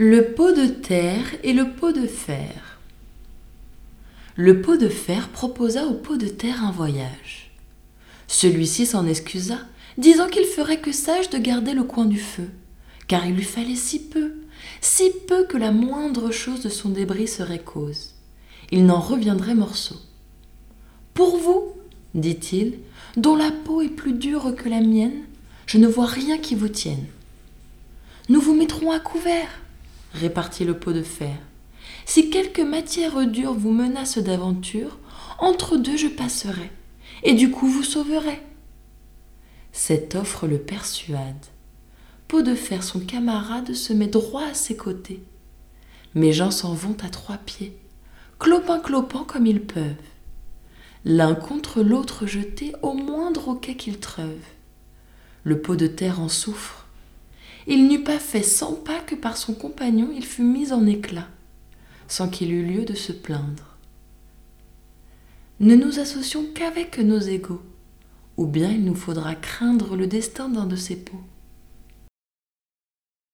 Le pot de terre et le pot de fer. Le pot de fer proposa au pot de terre un voyage. Celui-ci s'en excusa, disant qu'il ferait que sage de garder le coin du feu, car il lui fallait si peu, si peu que la moindre chose de son débris serait cause. Il n'en reviendrait morceau. Pour vous, dit-il, dont la peau est plus dure que la mienne, je ne vois rien qui vous tienne. Nous vous mettrons à couvert, répartit le pot de fer. Si quelque matière dure vous menace d'aventure, entre deux je passerai, et du coup vous sauverai. Cette offre le persuade. Pot de fer, son camarade, se met droit à ses côtés. Mes gens s'en vont à trois pieds, clopin clopant comme ils peuvent. L'un contre l'autre jeté au moindre hoquet qu'ils treuvent. Le pot de terre en souffre, il n'eut pas fait cent pas que par son compagnon il fut mis en éclat, sans qu'il eût lieu de se plaindre. Ne nous associons qu'avec nos égaux, ou bien il nous faudra craindre le destin d'un de ces pots.